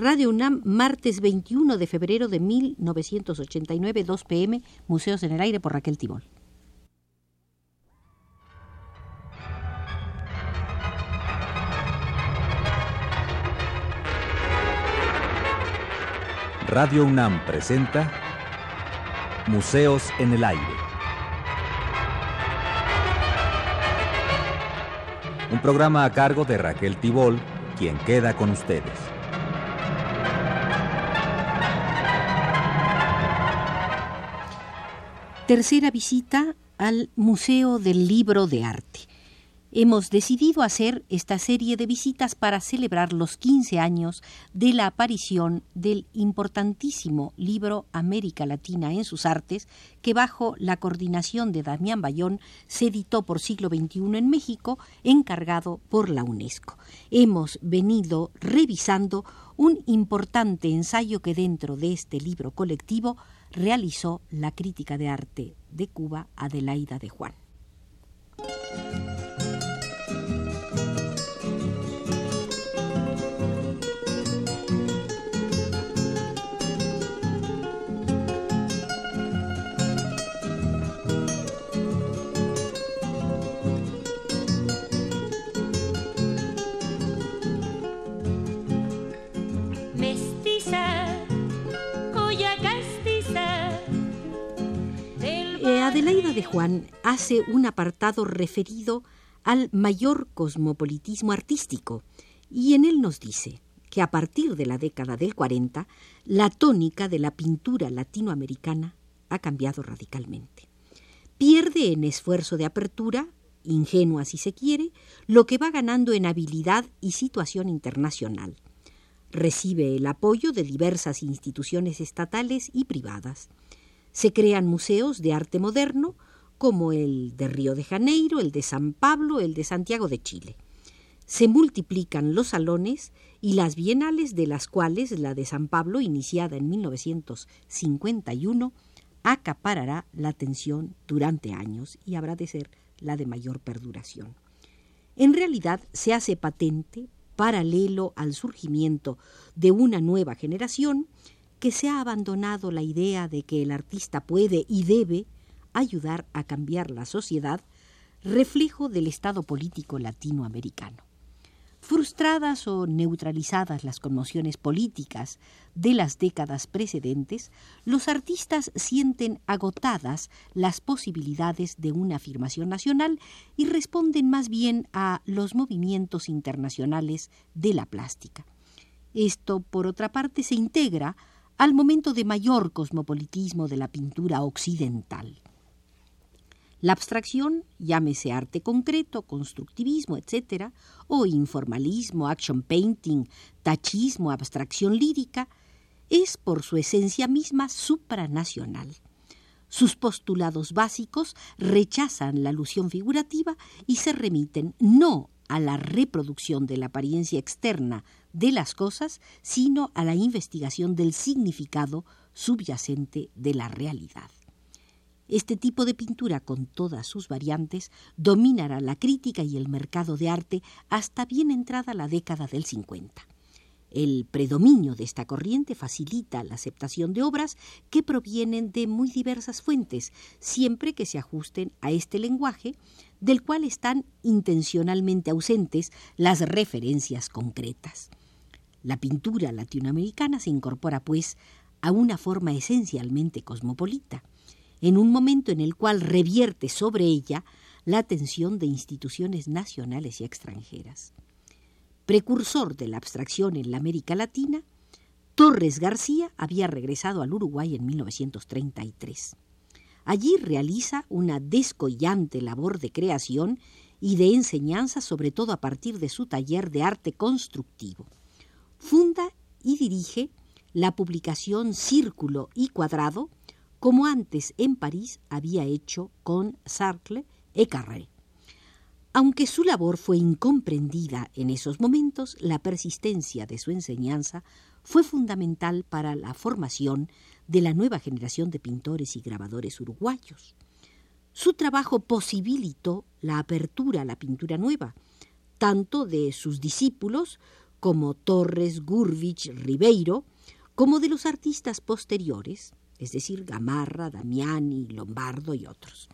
Radio UNAM, martes 21 de febrero de 1989, 2 pm, Museos en el Aire por Raquel Tibol. Radio UNAM presenta Museos en el Aire. Un programa a cargo de Raquel Tibol, quien queda con ustedes. Tercera visita al Museo del Libro de Arte. Hemos decidido hacer esta serie de visitas para celebrar los 15 años de la aparición del importantísimo libro América Latina en sus artes, que bajo la coordinación de Damián Bayón se editó por siglo XXI en México, encargado por la UNESCO. Hemos venido revisando un importante ensayo que dentro de este libro colectivo realizó la crítica de arte de Cuba Adelaida de Juan. Juan hace un apartado referido al mayor cosmopolitismo artístico y en él nos dice que a partir de la década del 40 la tónica de la pintura latinoamericana ha cambiado radicalmente. Pierde en esfuerzo de apertura, ingenua si se quiere, lo que va ganando en habilidad y situación internacional. Recibe el apoyo de diversas instituciones estatales y privadas. Se crean museos de arte moderno, como el de Río de Janeiro, el de San Pablo, el de Santiago de Chile. Se multiplican los salones y las bienales de las cuales la de San Pablo, iniciada en 1951, acaparará la atención durante años y habrá de ser la de mayor perduración. En realidad se hace patente, paralelo al surgimiento de una nueva generación, que se ha abandonado la idea de que el artista puede y debe ayudar a cambiar la sociedad, reflejo del estado político latinoamericano. Frustradas o neutralizadas las conmociones políticas de las décadas precedentes, los artistas sienten agotadas las posibilidades de una afirmación nacional y responden más bien a los movimientos internacionales de la plástica. Esto, por otra parte, se integra al momento de mayor cosmopolitismo de la pintura occidental. La abstracción, llámese arte concreto, constructivismo, etc., o informalismo, action painting, tachismo, abstracción lírica, es por su esencia misma supranacional. Sus postulados básicos rechazan la alusión figurativa y se remiten no a la reproducción de la apariencia externa de las cosas, sino a la investigación del significado subyacente de la realidad. Este tipo de pintura, con todas sus variantes, dominará la crítica y el mercado de arte hasta bien entrada la década del 50. El predominio de esta corriente facilita la aceptación de obras que provienen de muy diversas fuentes, siempre que se ajusten a este lenguaje, del cual están intencionalmente ausentes las referencias concretas. La pintura latinoamericana se incorpora, pues, a una forma esencialmente cosmopolita, en un momento en el cual revierte sobre ella la atención de instituciones nacionales y extranjeras. Precursor de la abstracción en la América Latina, Torres García había regresado al Uruguay en 1933. Allí realiza una descollante labor de creación y de enseñanza, sobre todo a partir de su taller de arte constructivo. Funda y dirige la publicación Círculo y Cuadrado, como antes en París había hecho con Sarcle y Carré. Aunque su labor fue incomprendida en esos momentos, la persistencia de su enseñanza fue fundamental para la formación de la nueva generación de pintores y grabadores uruguayos. Su trabajo posibilitó la apertura a la pintura nueva, tanto de sus discípulos como Torres, Gurvich, Ribeiro, como de los artistas posteriores, es decir, Gamarra, Damiani, Lombardo y otros.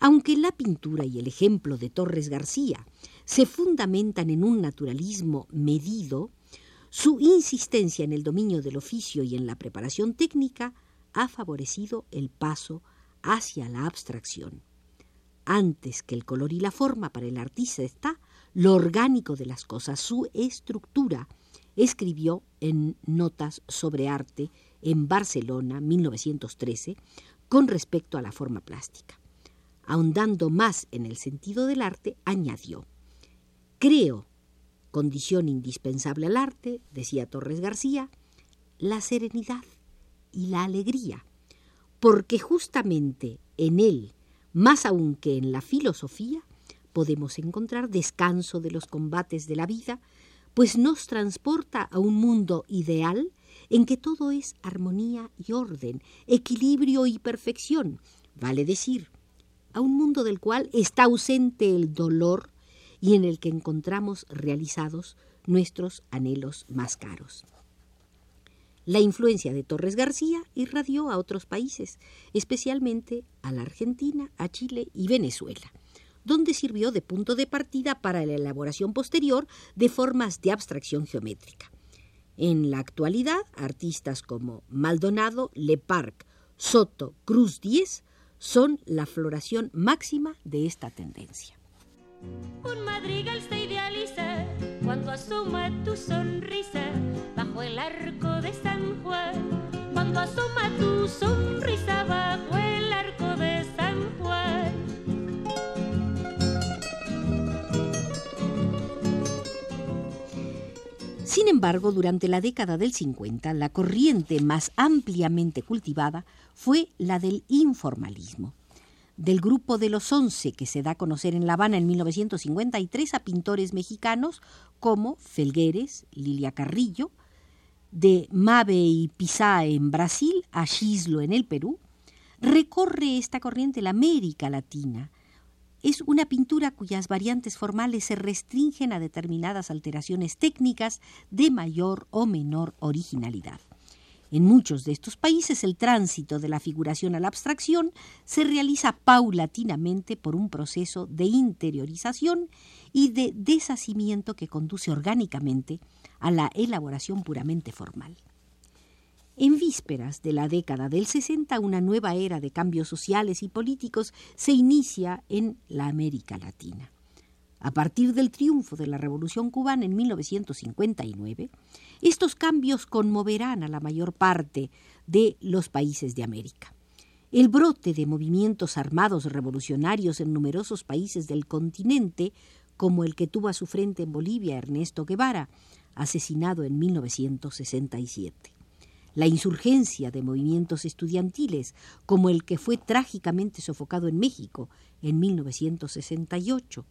Aunque la pintura y el ejemplo de Torres García se fundamentan en un naturalismo medido, su insistencia en el dominio del oficio y en la preparación técnica ha favorecido el paso hacia la abstracción. Antes que el color y la forma para el artista está lo orgánico de las cosas, su estructura, escribió en Notas sobre Arte en Barcelona, 1913, con respecto a la forma plástica. Ahondando más en el sentido del arte, añadió, Creo, condición indispensable al arte, decía Torres García, la serenidad y la alegría, porque justamente en él, más aún que en la filosofía, podemos encontrar descanso de los combates de la vida, pues nos transporta a un mundo ideal en que todo es armonía y orden, equilibrio y perfección, vale decir, a un mundo del cual está ausente el dolor y en el que encontramos realizados nuestros anhelos más caros. La influencia de Torres García irradió a otros países, especialmente a la Argentina, a Chile y Venezuela, donde sirvió de punto de partida para la elaboración posterior de formas de abstracción geométrica. En la actualidad, artistas como Maldonado, Leparc, Soto, Cruz Diez son la floración máxima de esta tendencia. Un madrigal se idealiza cuando tu sonrisa bajo el arco de San Juan. Cuando tu sonrisa bajo el Sin embargo, durante la década del 50, la corriente más ampliamente cultivada fue la del informalismo. Del grupo de los once que se da a conocer en La Habana en 1953 a pintores mexicanos como Felgueres, Lilia Carrillo, de Mabe y Pizá en Brasil a Gislo en el Perú, recorre esta corriente la América Latina, es una pintura cuyas variantes formales se restringen a determinadas alteraciones técnicas de mayor o menor originalidad. En muchos de estos países el tránsito de la figuración a la abstracción se realiza paulatinamente por un proceso de interiorización y de deshacimiento que conduce orgánicamente a la elaboración puramente formal. En vísperas de la década del 60, una nueva era de cambios sociales y políticos se inicia en la América Latina. A partir del triunfo de la Revolución cubana en 1959, estos cambios conmoverán a la mayor parte de los países de América. El brote de movimientos armados revolucionarios en numerosos países del continente, como el que tuvo a su frente en Bolivia Ernesto Guevara, asesinado en 1967 la insurgencia de movimientos estudiantiles, como el que fue trágicamente sofocado en México en 1968,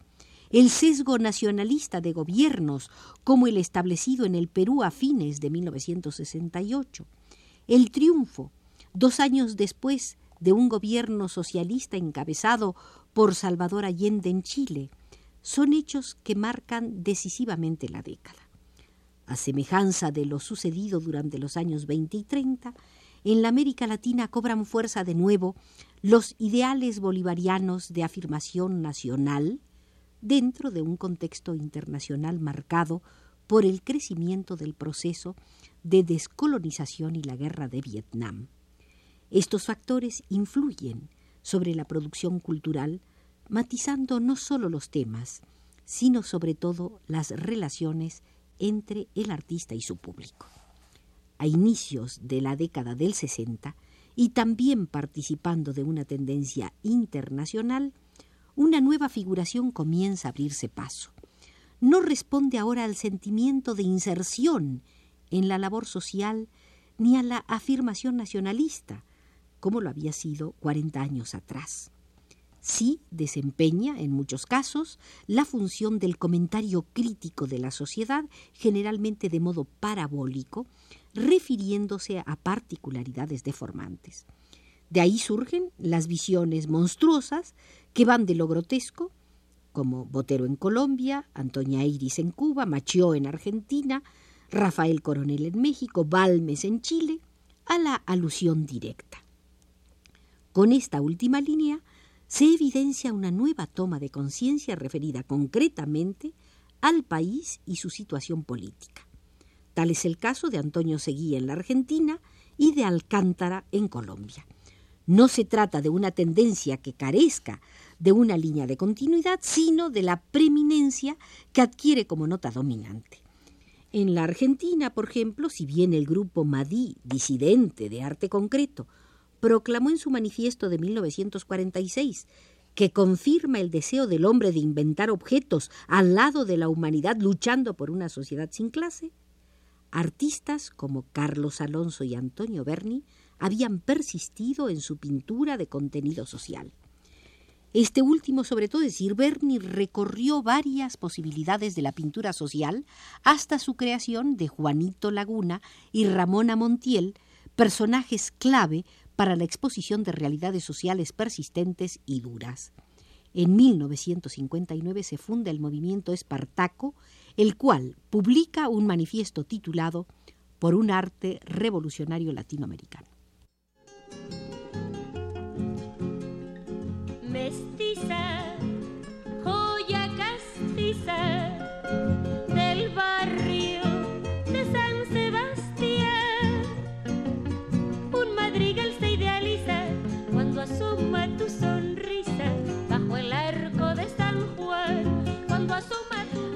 el sesgo nacionalista de gobiernos, como el establecido en el Perú a fines de 1968, el triunfo, dos años después, de un gobierno socialista encabezado por Salvador Allende en Chile, son hechos que marcan decisivamente la década a semejanza de lo sucedido durante los años 20 y 30, en la América Latina cobran fuerza de nuevo los ideales bolivarianos de afirmación nacional dentro de un contexto internacional marcado por el crecimiento del proceso de descolonización y la guerra de Vietnam. Estos factores influyen sobre la producción cultural, matizando no solo los temas, sino sobre todo las relaciones entre el artista y su público. A inicios de la década del 60, y también participando de una tendencia internacional, una nueva figuración comienza a abrirse paso. No responde ahora al sentimiento de inserción en la labor social ni a la afirmación nacionalista, como lo había sido 40 años atrás sí desempeña, en muchos casos, la función del comentario crítico de la sociedad, generalmente de modo parabólico, refiriéndose a particularidades deformantes. De ahí surgen las visiones monstruosas que van de lo grotesco, como Botero en Colombia, Antonia Iris en Cuba, Machió en Argentina, Rafael Coronel en México, Balmes en Chile, a la alusión directa. Con esta última línea se evidencia una nueva toma de conciencia referida concretamente al país y su situación política. Tal es el caso de Antonio Seguía en la Argentina y de Alcántara en Colombia. No se trata de una tendencia que carezca de una línea de continuidad, sino de la preeminencia que adquiere como nota dominante. En la Argentina, por ejemplo, si bien el grupo Madí, disidente de arte concreto, proclamó en su manifiesto de 1946 que confirma el deseo del hombre de inventar objetos al lado de la humanidad luchando por una sociedad sin clase, artistas como Carlos Alonso y Antonio Berni habían persistido en su pintura de contenido social. Este último, sobre todo, es decir, Berni recorrió varias posibilidades de la pintura social hasta su creación de Juanito Laguna y Ramona Montiel, personajes clave para la exposición de realidades sociales persistentes y duras. En 1959 se funda el movimiento Espartaco, el cual publica un manifiesto titulado Por un arte revolucionario latinoamericano.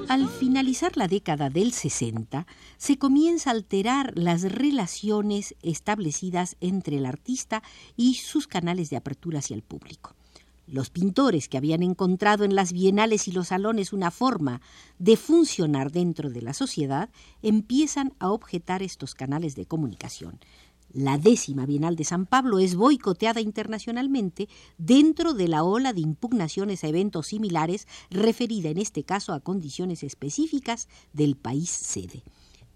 Al finalizar la década del 60, se comienza a alterar las relaciones establecidas entre el artista y sus canales de apertura hacia el público. Los pintores que habían encontrado en las bienales y los salones una forma de funcionar dentro de la sociedad empiezan a objetar estos canales de comunicación. La décima Bienal de San Pablo es boicoteada internacionalmente dentro de la ola de impugnaciones a eventos similares referida en este caso a condiciones específicas del país sede.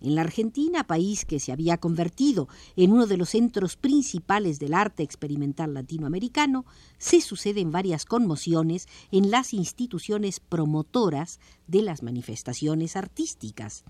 En la Argentina, país que se había convertido en uno de los centros principales del arte experimental latinoamericano, se suceden varias conmociones en las instituciones promotoras de las manifestaciones artísticas.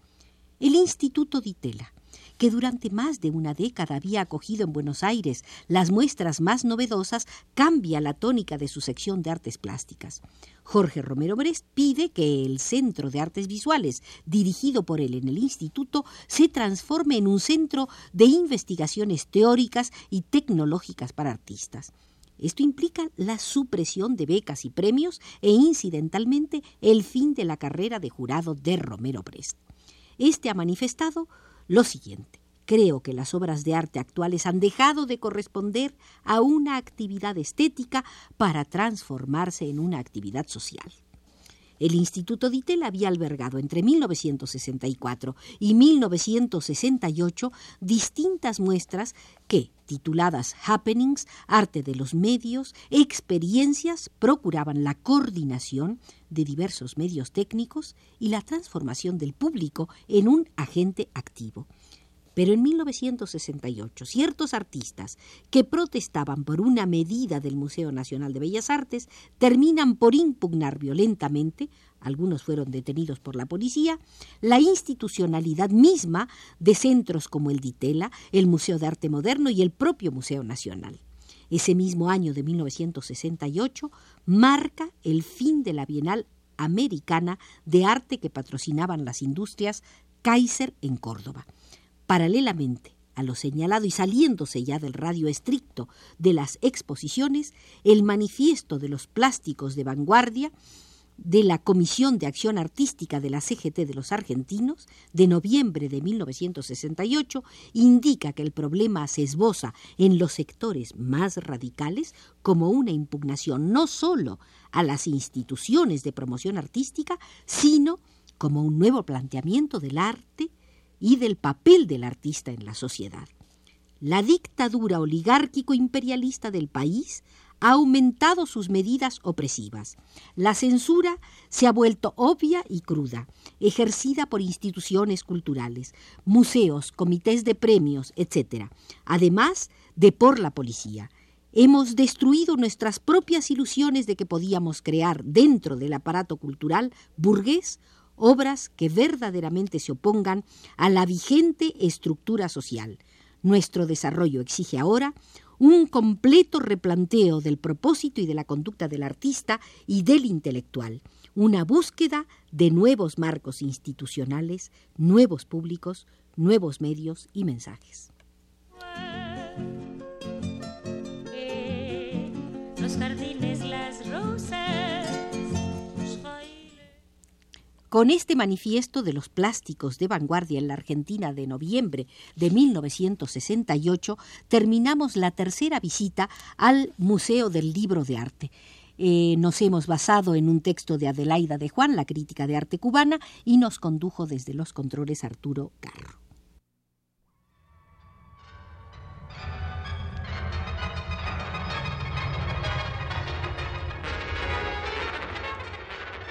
El Instituto Di Tella, que durante más de una década había acogido en Buenos Aires las muestras más novedosas, cambia la tónica de su sección de artes plásticas. Jorge Romero Brest pide que el Centro de Artes Visuales, dirigido por él en el instituto, se transforme en un centro de investigaciones teóricas y tecnológicas para artistas. Esto implica la supresión de becas y premios e incidentalmente el fin de la carrera de jurado de Romero Brest. Este ha manifestado lo siguiente. Creo que las obras de arte actuales han dejado de corresponder a una actividad estética para transformarse en una actividad social. El Instituto Ditel había albergado entre 1964 y 1968 distintas muestras que, tituladas Happenings, Arte de los Medios, Experiencias, procuraban la coordinación de diversos medios técnicos y la transformación del público en un agente activo. Pero en 1968, ciertos artistas que protestaban por una medida del Museo Nacional de Bellas Artes terminan por impugnar violentamente, algunos fueron detenidos por la policía, la institucionalidad misma de centros como el Ditela, el Museo de Arte Moderno y el propio Museo Nacional. Ese mismo año de 1968 marca el fin de la Bienal Americana de Arte que patrocinaban las industrias Kaiser en Córdoba. Paralelamente a lo señalado y saliéndose ya del radio estricto de las exposiciones, el manifiesto de los plásticos de vanguardia de la Comisión de Acción Artística de la CGT de los Argentinos, de noviembre de 1968, indica que el problema se esboza en los sectores más radicales como una impugnación no solo a las instituciones de promoción artística, sino como un nuevo planteamiento del arte y del papel del artista en la sociedad. La dictadura oligárquico-imperialista del país ha aumentado sus medidas opresivas. La censura se ha vuelto obvia y cruda, ejercida por instituciones culturales, museos, comités de premios, etc., además de por la policía. hemos destruido nuestras propias ilusiones de que podíamos crear dentro del aparato cultural burgués obras que verdaderamente se opongan a la vigente estructura social. Nuestro desarrollo exige ahora un completo replanteo del propósito y de la conducta del artista y del intelectual, una búsqueda de nuevos marcos institucionales, nuevos públicos, nuevos medios y mensajes. Los jardines, las rosas. Con este manifiesto de los plásticos de vanguardia en la Argentina de noviembre de 1968 terminamos la tercera visita al Museo del Libro de Arte. Eh, nos hemos basado en un texto de Adelaida de Juan, la crítica de arte cubana, y nos condujo desde los controles Arturo Carro.